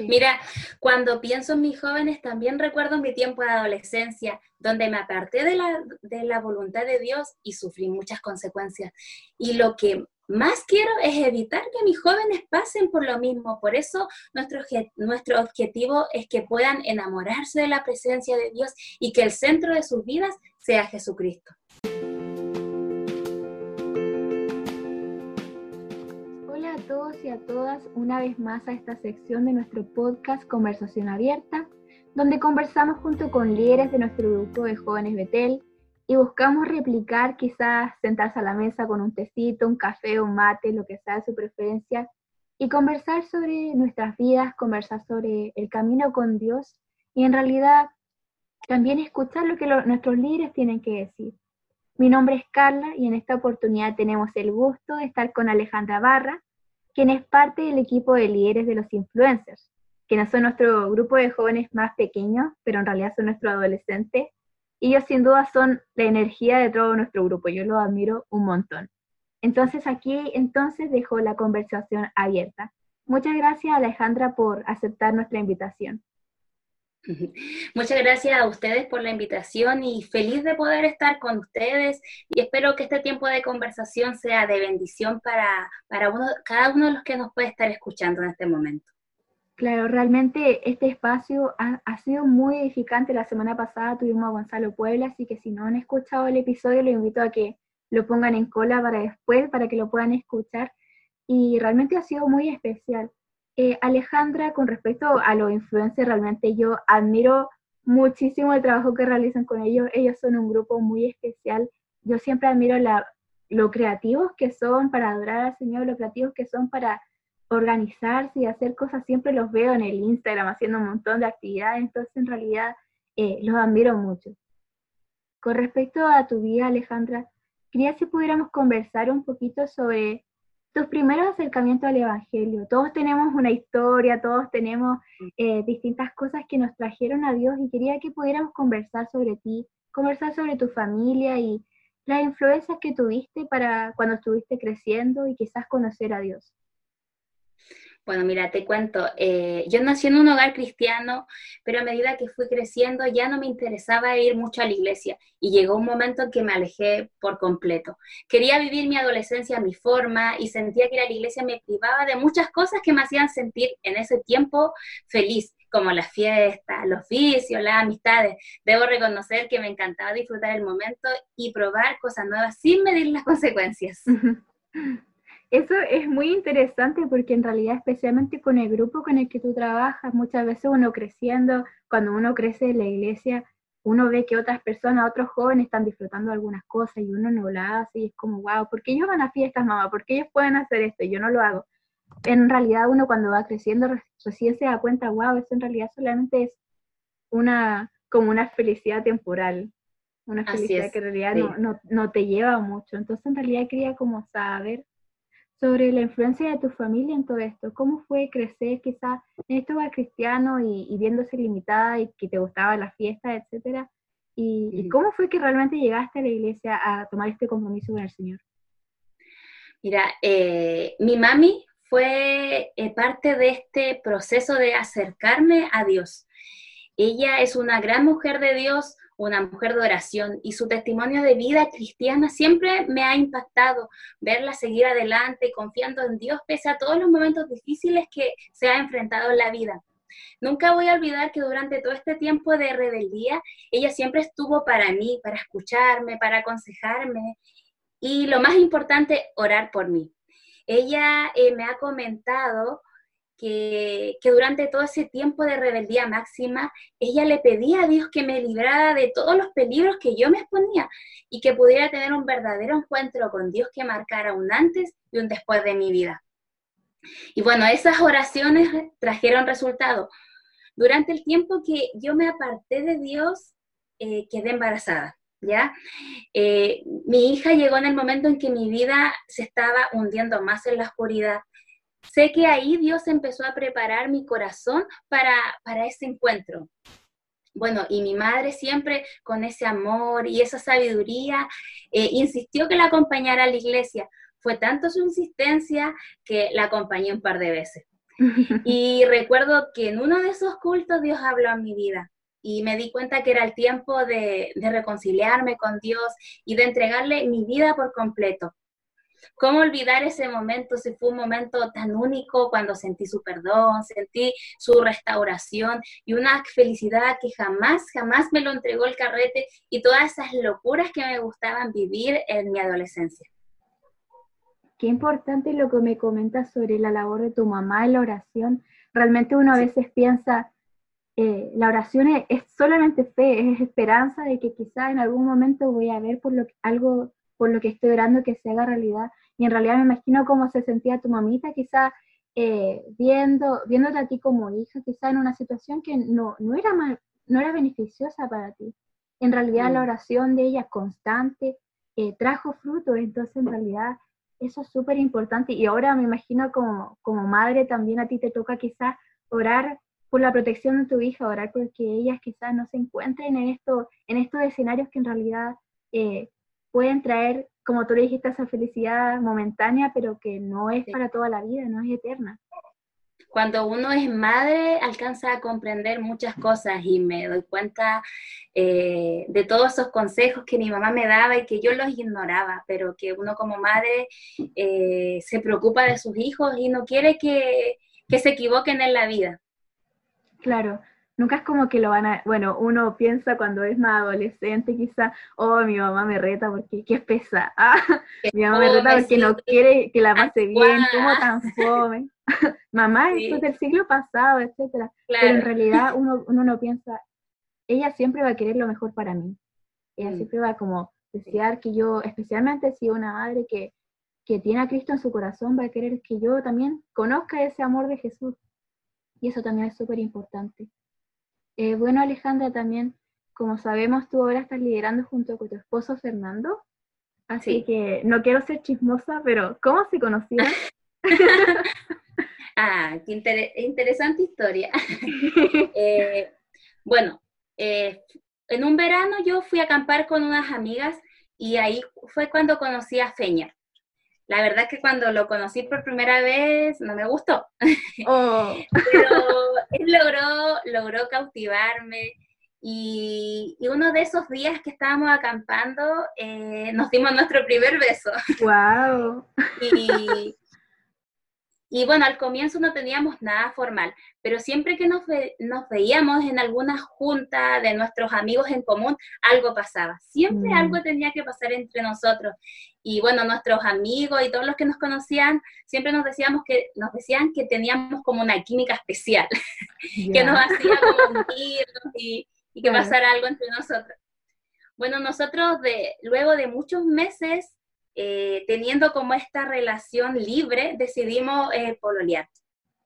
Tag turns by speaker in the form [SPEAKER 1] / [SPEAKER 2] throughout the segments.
[SPEAKER 1] Mira, cuando pienso en mis jóvenes, también recuerdo mi tiempo de adolescencia, donde me aparté de la, de la voluntad de Dios y sufrí muchas consecuencias. Y lo que más quiero es evitar que mis jóvenes pasen por lo mismo. Por eso nuestro, nuestro objetivo es que puedan enamorarse de la presencia de Dios y que el centro de sus vidas sea Jesucristo.
[SPEAKER 2] Todos y a todas, una vez más a esta sección de nuestro podcast Conversación Abierta, donde conversamos junto con líderes de nuestro grupo de jóvenes Betel y buscamos replicar, quizás sentarse a la mesa con un tecito, un café, un mate, lo que sea de su preferencia, y conversar sobre nuestras vidas, conversar sobre el camino con Dios y en realidad también escuchar lo que nuestros líderes tienen que decir. Mi nombre es Carla y en esta oportunidad tenemos el gusto de estar con Alejandra Barra, quien es parte del equipo de líderes de los influencers, que no son nuestro grupo de jóvenes más pequeños, pero en realidad son nuestros adolescentes ellos sin duda son la energía de todo nuestro grupo, yo los admiro un montón. Entonces aquí entonces dejo la conversación abierta. Muchas gracias Alejandra por aceptar nuestra invitación.
[SPEAKER 1] Muchas gracias a ustedes por la invitación y feliz de poder estar con ustedes y espero que este tiempo de conversación sea de bendición para, para cada uno de los que nos puede estar escuchando en este momento.
[SPEAKER 2] Claro, realmente este espacio ha, sido muy edificante. La semana pasada tuvimos a Gonzalo Puebla, así que si no han escuchado el episodio, lo invito a que lo pongan en cola para después, para que lo puedan escuchar. Y realmente ha sido muy especial. Eh, Alejandra, con respecto a los influencers, realmente yo admiro muchísimo el trabajo que realizan con ellos. Ellos son un grupo muy especial. Yo siempre admiro la, lo creativos que son para adorar al Señor, lo creativos que son para organizarse y hacer cosas, siempre los veo en el Instagram haciendo un montón de actividades, entonces en realidad eh, los admiro mucho. Con respecto a tu vida, Alejandra, quería si pudiéramos conversar un poquito sobre tus primeros acercamientos al Evangelio. Todos tenemos una historia, todos tenemos eh, distintas cosas que nos trajeron a Dios y quería que pudiéramos conversar sobre ti, conversar sobre tu familia y las influencias que tuviste para cuando estuviste creciendo y quizás conocer a Dios.
[SPEAKER 1] Bueno, mira, te cuento, eh, yo nací en un hogar cristiano, pero a medida que fui creciendo ya no me interesaba ir mucho a la iglesia y llegó un momento en que me alejé por completo. Quería vivir mi adolescencia a mi forma y sentía que la iglesia me privaba de muchas cosas que me hacían sentir en ese tiempo feliz, como las fiestas, los vicios, las amistades. Debo reconocer que me encantaba disfrutar el momento y probar cosas nuevas sin medir las consecuencias.
[SPEAKER 2] Eso es muy interesante porque en realidad, especialmente con el grupo con el que tú trabajas, muchas veces uno creciendo, cuando uno crece en la iglesia, uno ve que otras personas, otros jóvenes están disfrutando algunas cosas y uno no lo hace y es como, wow, ¿por qué ellos van a fiestas, mamá? ¿Por qué ellos pueden hacer esto y yo no lo hago? En realidad uno cuando va creciendo recién se da cuenta, wow, eso en realidad solamente es una, como una felicidad temporal, una felicidad que en realidad no, no, no te lleva mucho. Entonces en realidad quería como saber sobre la influencia de tu familia en todo esto. ¿Cómo fue crecer quizás en este hogar cristiano y, viéndose limitada y que te gustaba la fiesta, etcétera? Y, cómo fue que realmente llegaste a la iglesia a tomar este compromiso con el Señor?
[SPEAKER 1] Mira, eh, mi mami fue eh, parte de este proceso de acercarme a Dios. Ella es una gran mujer de Dios, una mujer de oración y su testimonio de vida cristiana siempre me ha impactado, verla seguir adelante, confiando en Dios pese a todos los momentos difíciles que se ha enfrentado en la vida. Nunca voy a olvidar que durante todo este tiempo de rebeldía, ella siempre estuvo para mí, para escucharme, para aconsejarme y lo más importante, orar por mí. Ella eh, me ha comentado que, durante todo ese tiempo de rebeldía máxima, ella le pedía a Dios que me librara de todos los peligros que yo me exponía y que pudiera tener un verdadero encuentro con Dios que marcara un antes y un después de mi vida. Y bueno, esas oraciones trajeron resultado. Durante el tiempo que yo me aparté de Dios, eh, quedé embarazada. ¿Ya? Eh, mi hija llegó en el momento en que mi vida se estaba hundiendo más en la oscuridad, sé que ahí Dios empezó a preparar mi corazón para, para ese encuentro. Bueno, y mi madre siempre con ese amor y esa sabiduría eh, insistió que la acompañara a la iglesia. Fue tanto su insistencia que la acompañé un par de veces. Y recuerdo que en uno de esos cultos Dios habló a mi vida y me di cuenta que era el tiempo de, de reconciliarme con Dios y de entregarle mi vida por completo. ¿Cómo olvidar ese momento si fue un momento tan único cuando sentí su perdón, sentí su restauración y una felicidad que jamás, jamás me lo entregó el carrete y todas esas locuras que me gustaban vivir en mi adolescencia?
[SPEAKER 2] Qué importante lo que me comentas sobre la labor de tu mamá en la oración. Realmente uno a veces piensa, eh, la oración es, solamente fe, es esperanza de que quizá en algún momento voy a ver por lo algo por lo que estoy orando que se haga realidad. Y en realidad me imagino cómo se sentía tu mamita, quizá eh, viendo, viéndote a ti como hija, quizá en una situación que no, no, era, no era beneficiosa para ti. En realidad la oración de ella constante eh, trajo fruto, entonces en realidad eso es súper importante. Y ahora me imagino como, como madre también a ti te toca quizá orar por la protección de tu hija, orar porque ellas quizás no se encuentren en, esto, en estos escenarios que en realidad eh, pueden traer, como tú le dijiste, esa felicidad momentánea, pero que no es para toda la vida, no es eterna.
[SPEAKER 1] Cuando uno es madre, alcanza a comprender muchas cosas y me doy cuenta eh, de todos esos consejos que mi mamá me daba y que yo los ignoraba, pero que uno como madre eh, se preocupa de sus hijos y no quiere que, que se equivoquen en la vida.
[SPEAKER 2] Claro, nunca es como que lo van a, bueno, uno piensa cuando es más adolescente quizá, oh, mi mamá me reta porque qué pesa, ah, mi mamá me reta porque no quiere que la pase bien, como tan joven, mamá, esto es del siglo pasado, etcétera, pero en realidad uno, uno no piensa, ella siempre va a querer lo mejor para mí, ella mm. siempre va como desear que yo, especialmente si una madre que, que tiene a Cristo en su corazón, va a querer que yo también conozca ese amor de Jesús. Y eso también es súper importante. Eh, bueno, Alejandra, también, como sabemos, tú ahora estás liderando junto con tu esposo Fernando. Así que no quiero ser chismosa, pero ¿cómo se conocieron?
[SPEAKER 1] ah, qué interesante historia. Eh, bueno, eh, en un verano yo fui a acampar con unas amigas y ahí fue cuando conocí a Feña. La verdad es que cuando lo conocí por primera vez no me gustó, oh. pero él logró, logró cautivarme y, uno de esos días que estábamos acampando eh, nos dimos nuestro primer beso.
[SPEAKER 2] ¡Wow!
[SPEAKER 1] Y, y bueno, al comienzo no teníamos nada formal, pero siempre que nos, nos veíamos en alguna junta de nuestros amigos en común, algo pasaba. Siempre mm. algo tenía que pasar entre nosotros. Y bueno, nuestros amigos y todos los que nos conocían, siempre nos decíamos que, nos decían que teníamos como una química especial, que nos hacía como unirnos y, y que pasara algo entre nosotros. Bueno, nosotros de, luego de muchos meses eh, teniendo como esta relación libre, decidimos eh, pololear.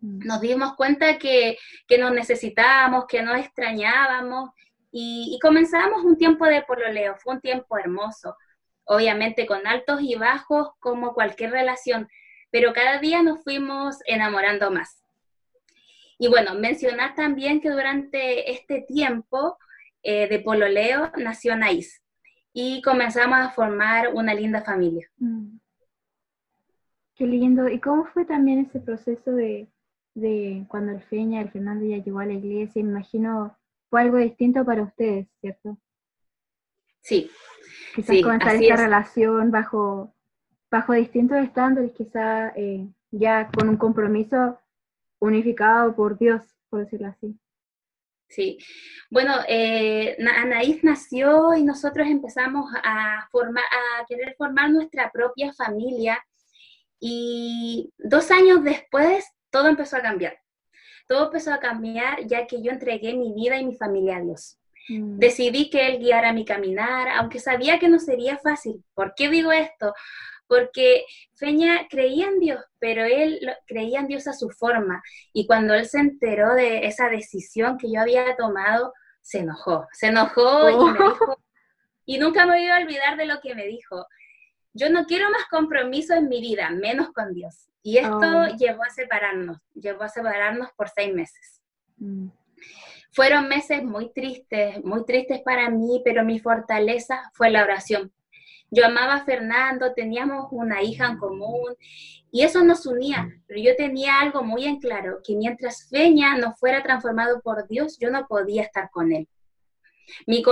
[SPEAKER 1] Mm. Nos dimos cuenta que, que, nos necesitábamos, que nos extrañábamos y, y comenzamos un tiempo de pololeo. Fue un tiempo hermoso, obviamente con altos y bajos como cualquier relación, pero cada día nos fuimos enamorando más. Y bueno, mencionar también que durante este tiempo eh, de pololeo nació Naís y comenzamos a formar una linda familia. Mm.
[SPEAKER 2] Qué lindo. ¿Y cómo fue también ese proceso de, cuando el Feña, el Fernando ya llegó a la iglesia? Me imagino fue algo distinto para ustedes, ¿cierto?
[SPEAKER 1] Sí.
[SPEAKER 2] Quizás sí, comenzar esta relación bajo, bajo distintos estándares, quizás eh, ya con un compromiso unificado por Dios, por decirlo así.
[SPEAKER 1] Sí, bueno, eh, Anaís nació y nosotros empezamos a, formar, a querer formar nuestra propia familia y dos años después todo empezó a cambiar. Todo empezó a cambiar ya que yo entregué mi vida y mi familia a Dios. Mm. Decidí que Él guiara mi caminar, aunque sabía que no sería fácil. ¿Por qué digo esto? Porque Feña creía en Dios, pero él creía en Dios a su forma. Y cuando él se enteró de esa decisión que yo había tomado, se enojó. Se enojó y me oh. dijo, y nunca me voy a olvidar de lo que me dijo. Yo no quiero más compromiso en mi vida, menos con Dios. Y esto oh. llevó a separarnos, llevó a separarnos por seis meses. Mm. Fueron meses muy tristes, muy tristes para mí, pero mi fortaleza fue la oración Yo amaba a Fernando, teníamos una hija en común y eso nos unía, pero yo tenía algo muy en claro, que mientras Feña no fuera transformado por Dios, yo no podía estar con él. Mi,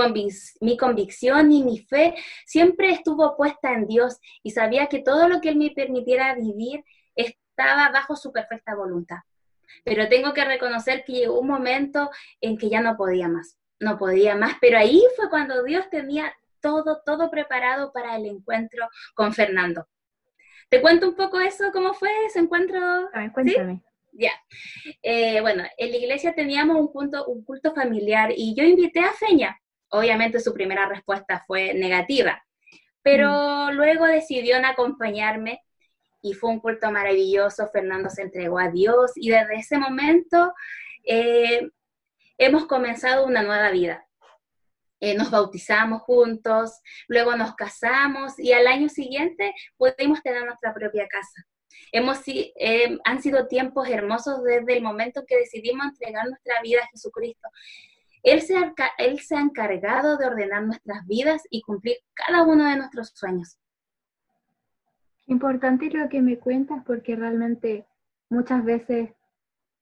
[SPEAKER 1] mi, convicción y mi fe siempre estuvo puesta en Dios y sabía que todo lo que Él me permitiera vivir estaba bajo su perfecta voluntad. Pero tengo que reconocer que llegó un momento en que ya no podía más, no podía más, pero ahí fue cuando Dios tenía todo, todo preparado para el encuentro con Fernando. ¿Te cuento un poco eso? ¿Cómo fue ese encuentro?
[SPEAKER 2] cuéntame.
[SPEAKER 1] Ya. Eh, bueno, en la iglesia teníamos un, punto, un culto familiar y yo invité a Feña. Obviamente su primera respuesta fue negativa, pero mm. luego decidió acompañarme y fue un culto maravilloso. Fernando se entregó a Dios y desde ese momento eh, hemos comenzado una nueva vida. Eh, nos bautizamos juntos, luego nos casamos y al año siguiente pudimos tener nuestra propia casa. Hemos, eh, han sido tiempos hermosos desde el momento que decidimos entregar nuestra vida a Jesucristo. Él se, él se ha encargado de ordenar nuestras vidas y cumplir cada uno de nuestros sueños.
[SPEAKER 2] Importante lo que me cuentas porque realmente muchas veces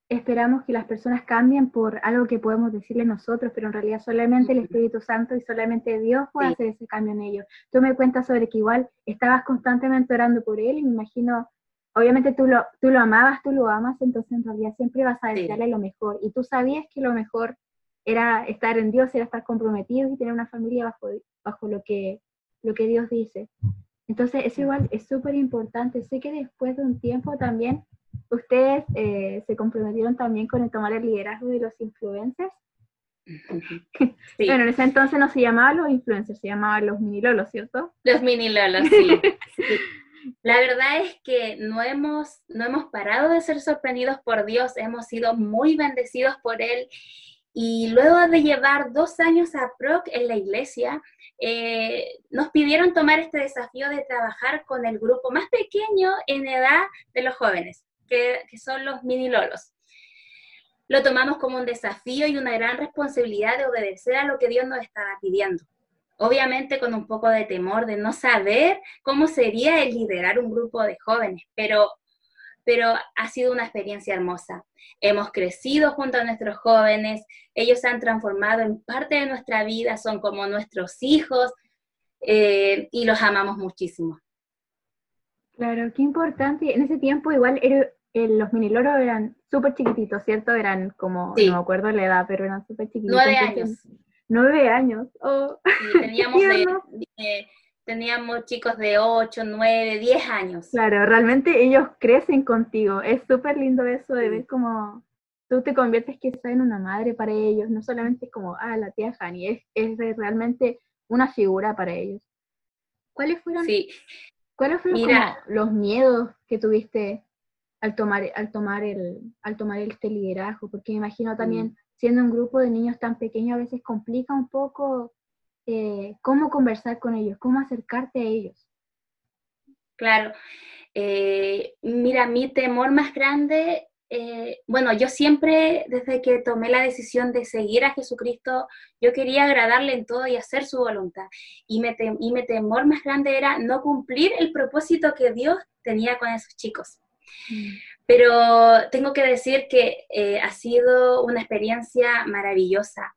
[SPEAKER 2] esperamos que las personas cambien por algo que podemos decirle nosotros, pero en realidad solamente el Espíritu Santo y solamente Dios puede hacer ese cambio en ellos. Tú me cuentas sobre que igual estabas constantemente orando por él y me imagino obviamente tú lo, tú lo amabas, tú lo amas, entonces en realidad siempre vas a desearle lo mejor. Y tú sabías que lo mejor era estar en Dios, era estar comprometidos y tener una familia bajo, bajo lo, que, lo que Dios dice. Entonces eso igual es súper importante. Sé que después de un tiempo también ustedes eh, se comprometieron también con el tomar el liderazgo de los influencers. Bueno, en ese entonces no se llamaban los influencers, se llamaban los mini lolos, ¿cierto?
[SPEAKER 1] Los mini lolos, sí. La verdad es que no hemos, no hemos parado de ser sorprendidos por Dios, hemos sido muy bendecidos por Él. Y luego de llevar dos años a PROC en la iglesia, eh, nos pidieron tomar este desafío de trabajar con el grupo más pequeño en edad de los jóvenes, que, son los mini lolos. Lo tomamos como un desafío y una gran responsabilidad de obedecer a lo que Dios nos estaba pidiendo obviamente con un poco de temor de no saber cómo sería el liderar un grupo de jóvenes, pero, pero ha sido una experiencia hermosa. Hemos crecido junto a nuestros jóvenes, ellos se han transformado en parte de nuestra vida, son como nuestros hijos eh, y los amamos muchísimo.
[SPEAKER 2] Claro, qué importante. En ese tiempo igual era, los mini loros eran súper chiquititos, ¿cierto? Eran como, no me acuerdo la edad, pero eran súper chiquititos.
[SPEAKER 1] Nueve años.
[SPEAKER 2] Nueve años. Oh.
[SPEAKER 1] teníamos, teníamos chicos de ocho, nueve, diez años.
[SPEAKER 2] Claro, realmente ellos crecen contigo. Es súper lindo eso de ver cómo tú te conviertes quizás en una madre para ellos. No solamente como, ah, la tía Hani, es, es realmente una figura para ellos. ¿Cuáles fueron,
[SPEAKER 1] sí.
[SPEAKER 2] ¿cuáles fueron los miedos que tuviste al tomar, al tomar el, al tomar este liderazgo? Porque me imagino también mm siendo un grupo de niños tan pequeños a veces complica un poco eh, cómo conversar con ellos, cómo acercarte a ellos.
[SPEAKER 1] Claro. Eh, mira, mi temor más grande, eh, bueno, yo siempre, desde que tomé la decisión de seguir a Jesucristo, yo quería agradarle en todo y hacer su voluntad. Y, y mi temor más grande era no cumplir el propósito que Dios tenía con esos chicos. Mm. Pero tengo que decir que eh, ha sido una experiencia maravillosa.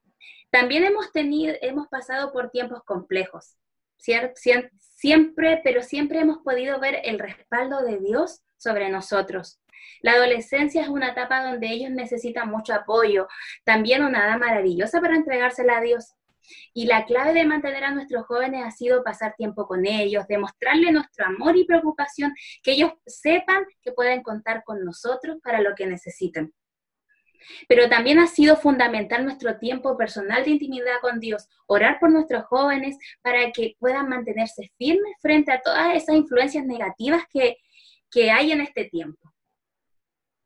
[SPEAKER 1] También hemos tenido, hemos pasado por tiempos complejos, siempre, pero siempre hemos podido ver el respaldo de Dios sobre nosotros. La adolescencia es una etapa donde ellos necesitan mucho apoyo, también una edad maravillosa para entregársela a Dios. Y la clave de mantener a nuestros jóvenes ha sido pasar tiempo con ellos, demostrarle nuestro amor y preocupación, que ellos sepan que pueden contar con nosotros para lo que necesiten. Pero también ha sido fundamental nuestro tiempo personal de intimidad con Dios, orar por nuestros jóvenes para que puedan mantenerse firmes frente a todas esas influencias negativas que, que hay en este tiempo.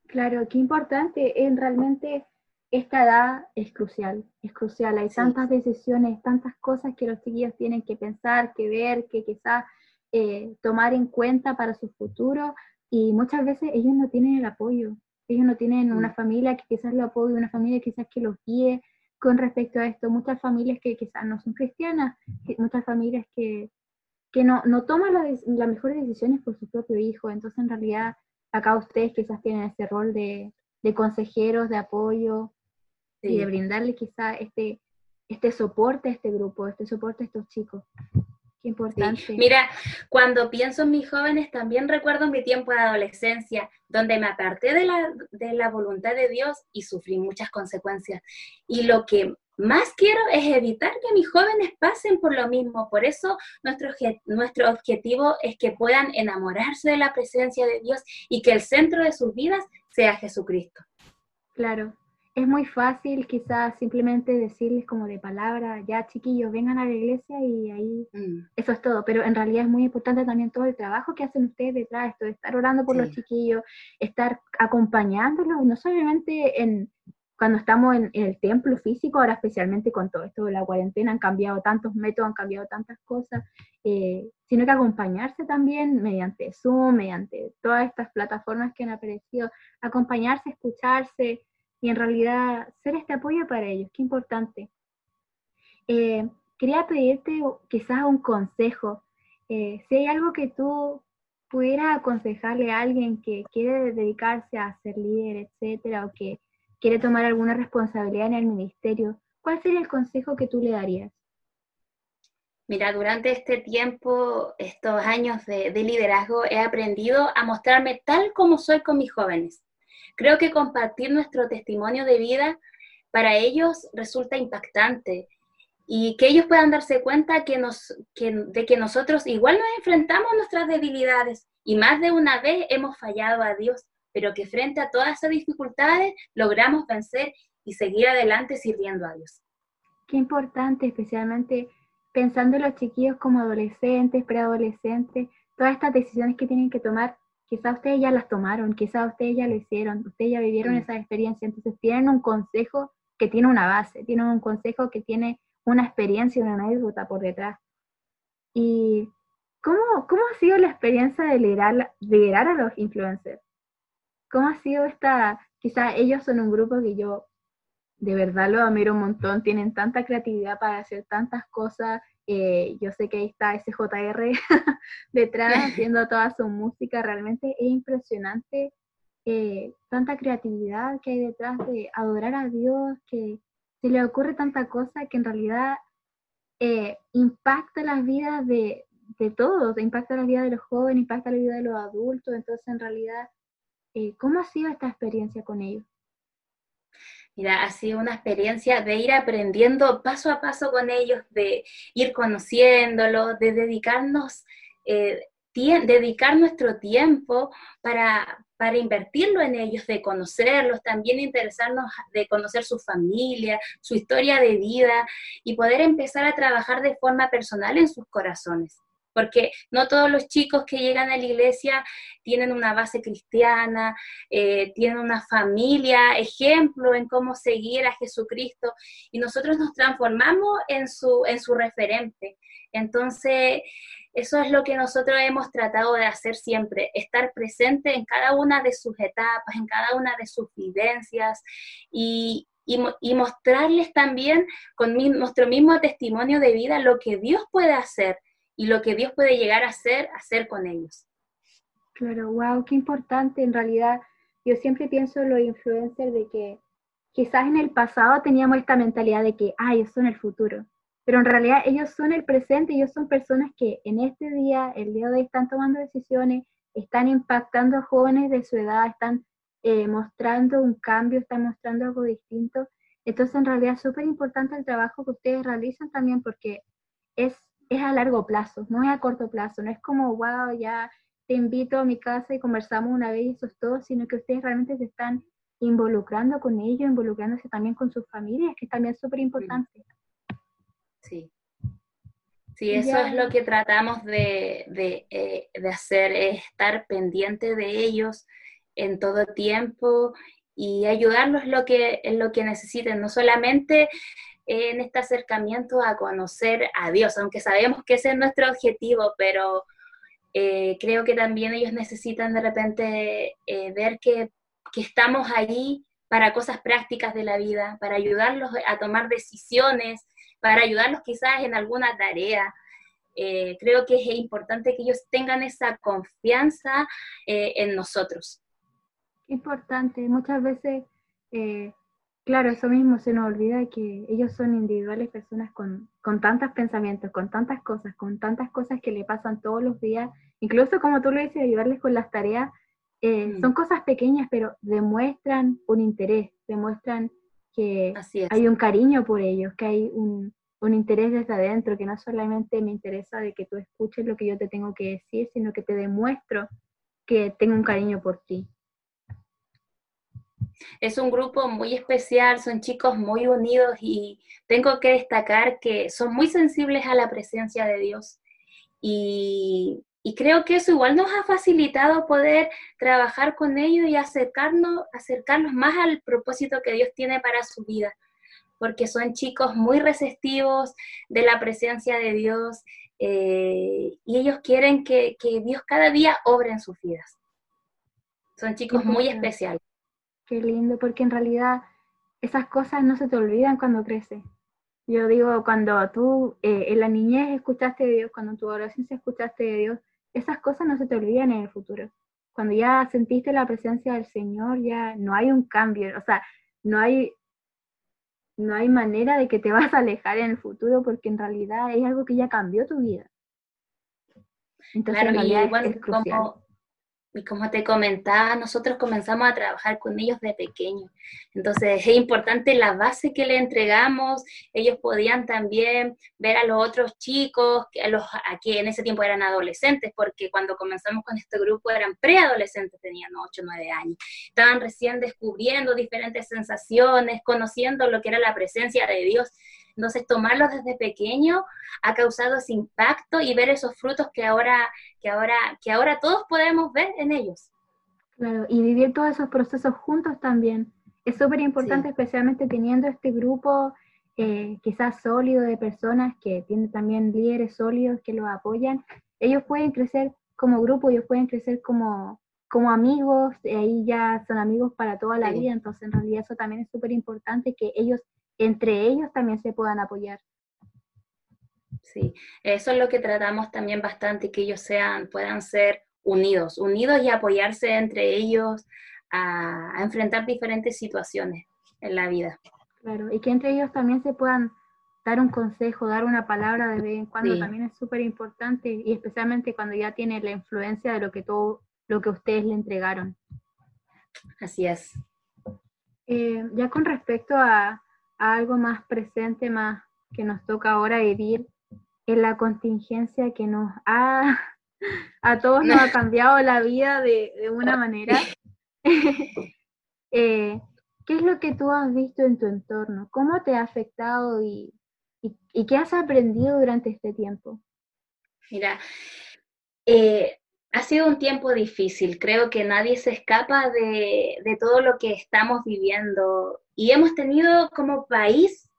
[SPEAKER 2] Claro, qué importante en realmente esta edad es crucial, es crucial. Hay tantas decisiones, tantas cosas que los chiquillos tienen que pensar, que ver, que quizás eh, tomar en cuenta para su futuro y muchas veces ellos no tienen el apoyo. Ellos no tienen una mm. familia que quizás lo apoye, una familia quizás que los guíe con respecto a esto. Muchas familias que quizás no son cristianas, muchas familias que, que no, no toma las mejores decisiones por su propio hijo. Entonces, en realidad, acá ustedes quizás tienen ese rol de, de consejeros, de apoyo y de brindarle quizás este, este soporte a este grupo, este soporte a estos chicos. Qué importante.
[SPEAKER 1] Mira, cuando pienso en mis jóvenes, también recuerdo mi tiempo de adolescencia, donde me aparté de la, de la voluntad de Dios y sufrí muchas consecuencias. Y lo que más quiero es evitar que mis jóvenes pasen por lo mismo. Por eso nuestro, nuestro objetivo es que puedan enamorarse de la presencia de Dios y que el centro de sus vidas sea Jesucristo.
[SPEAKER 2] Claro, es muy fácil quizás simplemente decirles como de palabra, ya chiquillos, vengan a la iglesia y ahí mm. eso es todo, pero en realidad es muy importante también todo el trabajo que hacen ustedes detrás, esto de estar orando por los chiquillos, estar acompañándolos, no solamente en cuando estamos en, el templo físico, ahora especialmente con todo esto de la cuarentena, han cambiado tantos métodos, han cambiado tantas cosas, eh, sino que acompañarse también mediante Zoom, mediante todas estas plataformas que han aparecido, acompañarse, escucharse, y en realidad ser este apoyo para ellos, qué importante. Eh, quería pedirte quizás un consejo. Eh, si hay algo que tú pudieras aconsejarle a alguien que quiere dedicarse a ser líder, etcétera, o que quiere tomar alguna responsabilidad en el ministerio, ¿cuál sería el consejo que tú le darías?
[SPEAKER 1] Mira, durante este tiempo, estos años de, de, liderazgo, he aprendido a mostrarme tal como soy con mis jóvenes. Creo que compartir nuestro testimonio de vida para ellos resulta impactante y que ellos puedan darse cuenta que de que nosotros igual nos enfrentamos a nuestras debilidades y más de una vez hemos fallado a Dios, pero que frente a todas esas dificultades logramos vencer y seguir adelante sirviendo a Dios.
[SPEAKER 2] Qué importante, especialmente pensando en los chiquillos como adolescentes, preadolescentes, todas estas decisiones que tienen que tomar quizás ustedes ya las tomaron, quizás ustedes ya lo hicieron, ustedes ya vivieron mm. esa experiencia, entonces tienen un consejo que tiene una base, tienen un consejo que tiene una experiencia, una anécdota por detrás. ¿Y cómo, cómo ha sido la experiencia de liderar, liderar a los influencers? ¿Cómo ha sido esta, quizás ellos son un grupo que yo de verdad lo admiro un montón, tienen tanta creatividad para hacer tantas cosas, eh, yo sé que ahí está SJR detrás haciendo toda su música, realmente es impresionante eh, tanta creatividad que hay detrás de adorar a Dios, que se le ocurre tanta cosa que en realidad eh, impacta las vidas de, de, todos, impacta la vida de los jóvenes, impacta la vida de los adultos, entonces en realidad, ¿cómo ha sido esta experiencia con ellos?
[SPEAKER 1] Mira, ha sido una experiencia de ir aprendiendo paso a paso con ellos, de ir conociéndolos, de dedicarnos, eh, dedicar nuestro tiempo para, para invertirlo en ellos, de conocerlos, también interesarnos de conocer su familia, su historia de vida y poder empezar a trabajar de forma personal en sus corazones porque no todos los chicos que llegan a la iglesia tienen una base cristiana, eh, tienen una familia, ejemplo en cómo seguir a Jesucristo, y nosotros nos transformamos en su, en su referente. Entonces, eso es lo que nosotros hemos tratado de hacer siempre, estar presente en cada una de sus etapas, en cada una de sus vivencias y, y, mostrarles también con nuestro mismo testimonio de vida lo que Dios puede hacer y lo que Dios puede llegar a hacer, hacer con ellos.
[SPEAKER 2] Claro, wow, qué importante. En realidad, yo siempre pienso en los influencers de que quizás en el pasado teníamos esta mentalidad de que, ah, ellos son el futuro. Pero en realidad ellos son el presente, ellos son personas que en este día, el día de hoy, están tomando decisiones, están impactando a jóvenes de su edad, están eh, mostrando un cambio, están mostrando algo distinto. Entonces, en realidad, es súper importante el trabajo que ustedes realizan también porque es es a largo plazo, no es a corto plazo, no es como, wow, ya te invito a mi casa y conversamos una vez y eso es todo, sino que ustedes realmente se están involucrando con ellos, involucrándose también con sus familias, que también es súper importante.
[SPEAKER 1] Sí. Sí, eso es lo que tratamos de, de, eh, de hacer, es estar pendiente de ellos en todo tiempo y ayudarlos lo que, en lo que necesiten, no solamente en este acercamiento a conocer a Dios, aunque sabemos que ese es nuestro objetivo, pero eh, creo que también ellos necesitan de repente eh, ver que, que, estamos ahí para cosas prácticas de la vida, para ayudarlos a tomar decisiones, para ayudarlos quizás en alguna tarea. eh, creo que es importante que ellos tengan esa confianza en nosotros.
[SPEAKER 2] Importante, muchas veces, claro, eso mismo se nos olvida que ellos son individuales personas con, con tantos pensamientos, con tantas cosas, con tantas cosas que le pasan todos los días, incluso como tú lo dices, ayudarles con las tareas, mm. son cosas pequeñas, pero demuestran un interés, demuestran que hay un cariño por ellos, que hay un, un interés desde adentro, que no solamente me interesa de que tú escuches lo que yo te tengo que decir, sino que te demuestro que tengo un cariño por ti.
[SPEAKER 1] Es un grupo muy especial, son chicos muy unidos y tengo que destacar que son muy sensibles a la presencia de Dios. Y, y creo que eso igual nos ha facilitado poder trabajar con ellos y acercarnos, acercarnos más al propósito que Dios tiene para su vida porque son chicos muy receptivos de la presencia de Dios eh, y ellos quieren que, Dios cada día obre en sus vidas. Son chicos muy especiales.
[SPEAKER 2] Qué lindo, porque en realidad esas cosas no se te olvidan cuando creces. Yo digo, cuando tú eh, en la niñez escuchaste de Dios, cuando en tu adolescencia escuchaste de Dios, esas cosas no se te olvidan en el futuro. Cuando ya sentiste la presencia del Señor, ya no hay un cambio, o sea, no hay no hay manera de que te vas a alejar en el futuro porque en realidad es algo que ya cambió tu vida.
[SPEAKER 1] Entonces, en realidad es, crucial. Y como te comentaba, nosotros comenzamos a trabajar con ellos de pequeños. Entonces es importante la base que le entregamos. Ellos podían también ver a los otros chicos, a los aquí en ese tiempo eran adolescentes, porque cuando comenzamos con este grupo eran preadolescentes, tenían 8 o 9 años. Estaban recién descubriendo diferentes sensaciones, conociendo lo que era la presencia de Dios. Entonces, tomarlos desde pequeño ha causado ese impacto y ver esos frutos que ahora, que ahora, que ahora todos podemos ver en ellos.
[SPEAKER 2] Claro, y vivir todos esos procesos juntos también. Es súper importante, especialmente teniendo este grupo eh, quizás sólido de personas que tienen también líderes sólidos que los apoyan. Ellos pueden crecer como grupo, ellos pueden crecer como, como amigos, y ahí ya son amigos para toda la vida, entonces en realidad eso también es súper importante que ellos entre ellos también se puedan apoyar.
[SPEAKER 1] Sí, eso es lo que tratamos también bastante, que ellos sean, puedan ser unidos, unidos y apoyarse entre ellos a, enfrentar diferentes situaciones en la vida.
[SPEAKER 2] Claro, y que entre ellos también se puedan dar un consejo, dar una palabra de vez en cuando también es súper importante y especialmente cuando ya tiene la influencia de lo que todo lo que ustedes le entregaron.
[SPEAKER 1] Así es.
[SPEAKER 2] Eh, ya con respecto a, algo más presente, más que nos toca ahora vivir en la contingencia que nos ha, a todos nos ha cambiado la vida de, una manera. Eh, ¿Qué es lo que tú has visto en tu entorno? ¿Cómo te ha afectado y, qué has aprendido durante este tiempo?
[SPEAKER 1] Mira, eh, ha sido un tiempo difícil. Creo que nadie se escapa de, de todo lo que estamos viviendo y hemos tenido como país,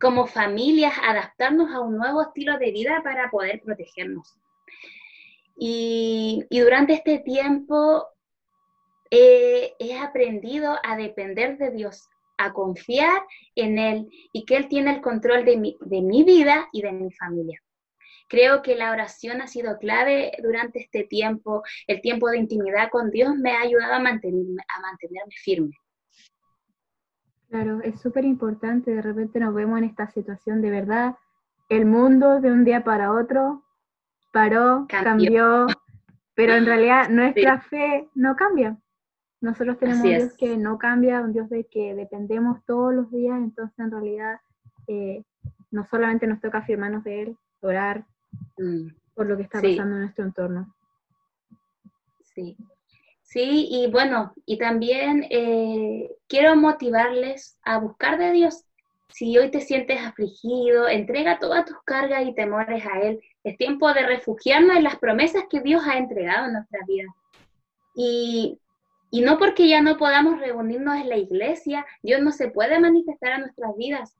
[SPEAKER 1] como familias, adaptarnos a un nuevo estilo de vida para poder protegernos. Y, durante este tiempo he aprendido a depender de Dios, a confiar en Él y que Él tiene el control de mi, de mi vida y de mi familia. Creo que la oración ha sido clave durante este tiempo. El tiempo de intimidad con Dios me ha ayudado a, mantenerme, a mantenerme firme.
[SPEAKER 2] Claro, es súper importante, de repente nos vemos en esta situación de verdad, el mundo de un día para otro paró, cambió, pero en realidad nuestra fe no cambia. Nosotros tenemos un Dios que no cambia, un Dios de que dependemos todos los días, entonces en realidad eh, no solamente nos toca afirmarnos de Él, orar mm. por lo que está pasando en nuestro entorno.
[SPEAKER 1] Sí, Sí, y bueno, y también eh, quiero motivarles a buscar de Dios. Si hoy te sientes afligido, entrega todas tus cargas y temores a Él. Es tiempo de refugiarnos en las promesas que Dios ha entregado en nuestra vida. Y, y no porque ya no podamos reunirnos en la iglesia, Dios no se puede manifestar a nuestras vidas.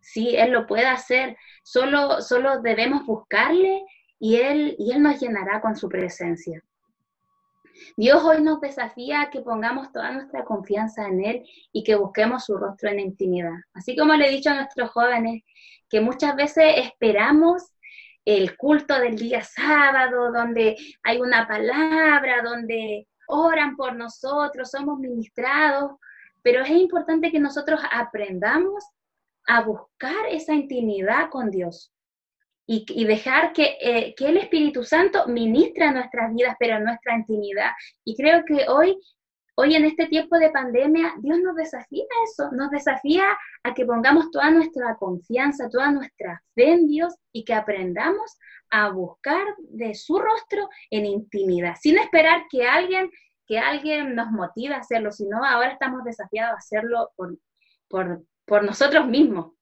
[SPEAKER 1] Sí, Él lo puede hacer. Solo, solo debemos buscarle y Él, y Él nos llenará con su presencia. Dios hoy nos desafía a que pongamos toda nuestra confianza en Él y que busquemos su rostro en intimidad. Así como le he dicho a nuestros jóvenes, que muchas veces esperamos el culto del día sábado, donde hay una palabra, donde oran por nosotros, somos ministrados, pero es importante que nosotros aprendamos a buscar esa intimidad con Dios y, dejar que, eh, que, el Espíritu Santo ministra nuestras vidas, pero nuestra intimidad. Y creo que hoy, hoy en este tiempo de pandemia, Dios nos desafía a eso, nos desafía a que pongamos toda nuestra confianza, toda nuestra fe en Dios y que aprendamos a buscar de su rostro en intimidad, sin esperar que alguien, que alguien nos motive a hacerlo, sino ahora estamos desafiados a hacerlo por, por, por nosotros mismos.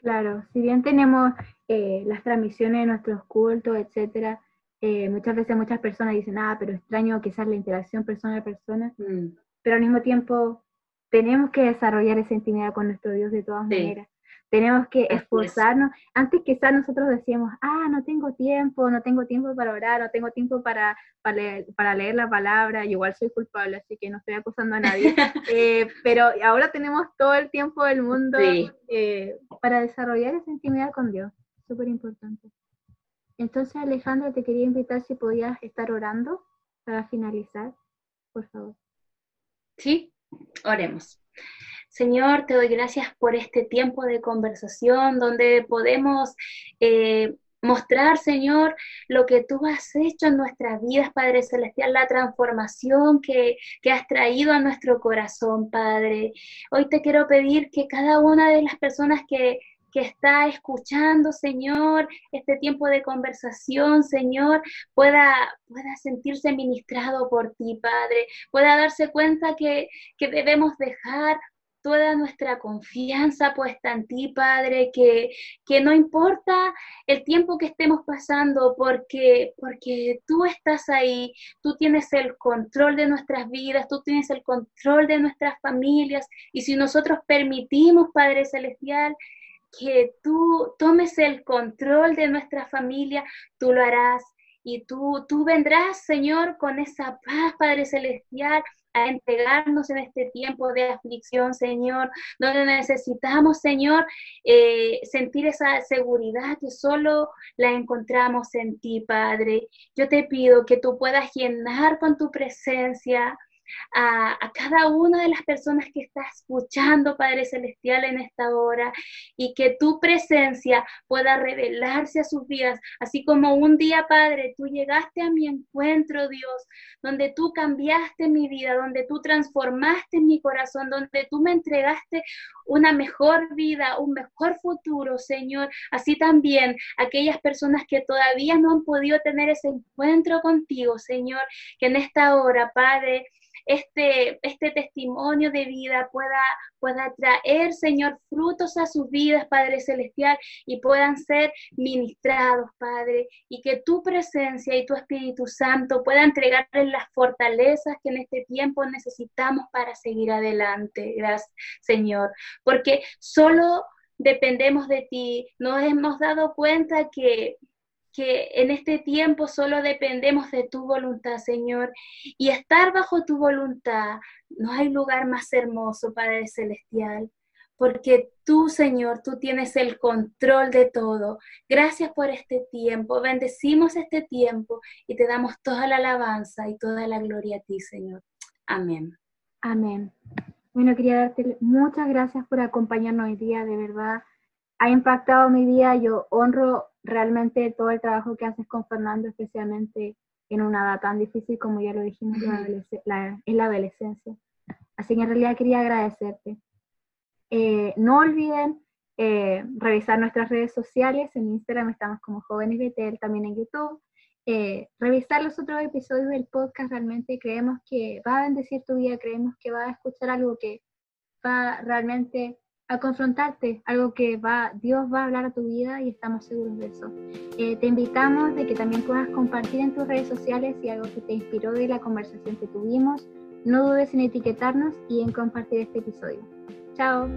[SPEAKER 2] Claro, si bien tenemos eh, las transmisiones de nuestros cultos, etcétera, eh, muchas veces muchas personas dicen, ah, pero extraño quizás la interacción persona a persona, mm. pero al mismo tiempo tenemos que desarrollar esa intimidad con nuestro Dios de todas maneras. Tenemos que esforzarnos. Antes quizás nosotros decíamos, ah, no tengo tiempo, no tengo tiempo para orar, no tengo tiempo para, para, leer, la palabra, igual soy culpable, así que no estoy acusando a nadie. Eh, pero ahora tenemos todo el tiempo del mundo eh, para desarrollar esa intimidad con Dios. Súper importante. Entonces, Alejandra, te quería invitar si podías estar orando para finalizar, por favor.
[SPEAKER 1] Sí, oremos. Señor, te doy gracias por este tiempo de conversación donde podemos eh, mostrar, Señor, lo que tú has hecho en nuestras vidas, Padre Celestial, la transformación que, que, has traído a nuestro corazón, Padre. Hoy te quiero pedir que cada una de las personas que, que está escuchando, Señor, este tiempo de conversación, Señor, pueda, pueda sentirse ministrado por ti, Padre, pueda darse cuenta que, que debemos dejar toda nuestra confianza puesta en ti, Padre, que, que no importa el tiempo que estemos pasando, porque, porque tú estás ahí, tú tienes el control de nuestras vidas, tú tienes el control de nuestras familias, y si nosotros permitimos, Padre Celestial, que tú tomes el control de nuestra familia, tú lo harás. Y tú, tú vendrás, Señor, con esa paz, Padre Celestial, a entregarnos en este tiempo de aflicción, Señor, donde necesitamos, Señor, eh, sentir esa seguridad que solo la encontramos en ti, Padre. Yo te pido que tú puedas llenar con tu presencia a, cada una de las personas que está escuchando, Padre Celestial, en esta hora, y que tu presencia pueda revelarse a sus vidas, así como un día, Padre, tú llegaste a mi encuentro, Dios, donde tú cambiaste mi vida, donde tú transformaste mi corazón, donde tú me entregaste una mejor vida, un mejor futuro, Señor. Así también aquellas personas que todavía no han podido tener ese encuentro contigo, Señor, que en esta hora, Padre, este, este testimonio de vida pueda, pueda traer, Señor, frutos a sus vidas, Padre Celestial, y puedan ser ministrados, Padre, y que tu presencia y tu Espíritu Santo puedan entregarles las fortalezas que en este tiempo necesitamos para seguir adelante. Gracias, Señor, porque solo dependemos de ti. Nos hemos dado cuenta que que en este tiempo solo dependemos de tu voluntad, Señor, y estar bajo tu voluntad. No hay lugar más hermoso, Padre Celestial, porque tú, Señor, tú tienes el control de todo. Gracias por este tiempo. Bendecimos este tiempo y te damos toda la alabanza y toda la gloria a ti, Señor. Amén.
[SPEAKER 2] Amén. Bueno, quería darte muchas gracias por acompañarnos hoy día, de verdad. Ha impactado mi vida. Yo honro realmente todo el trabajo que haces con Fernando, especialmente en una edad tan difícil como ya lo dijimos, la, es la adolescencia. Así que en realidad quería agradecerte. Eh, no olviden eh, revisar nuestras redes sociales, en Instagram estamos como Jóvenes Betel, también en YouTube. Eh, revisar los otros episodios del podcast, realmente creemos que va a bendecir tu vida, creemos que va a escuchar algo que va realmente a confrontarte, algo que va, Dios va a hablar a tu vida y estamos seguros de eso. Eh, te invitamos de que también puedas compartir en tus redes sociales si algo que te inspiró de la conversación que tuvimos. No dudes en etiquetarnos y en compartir este episodio. Chao.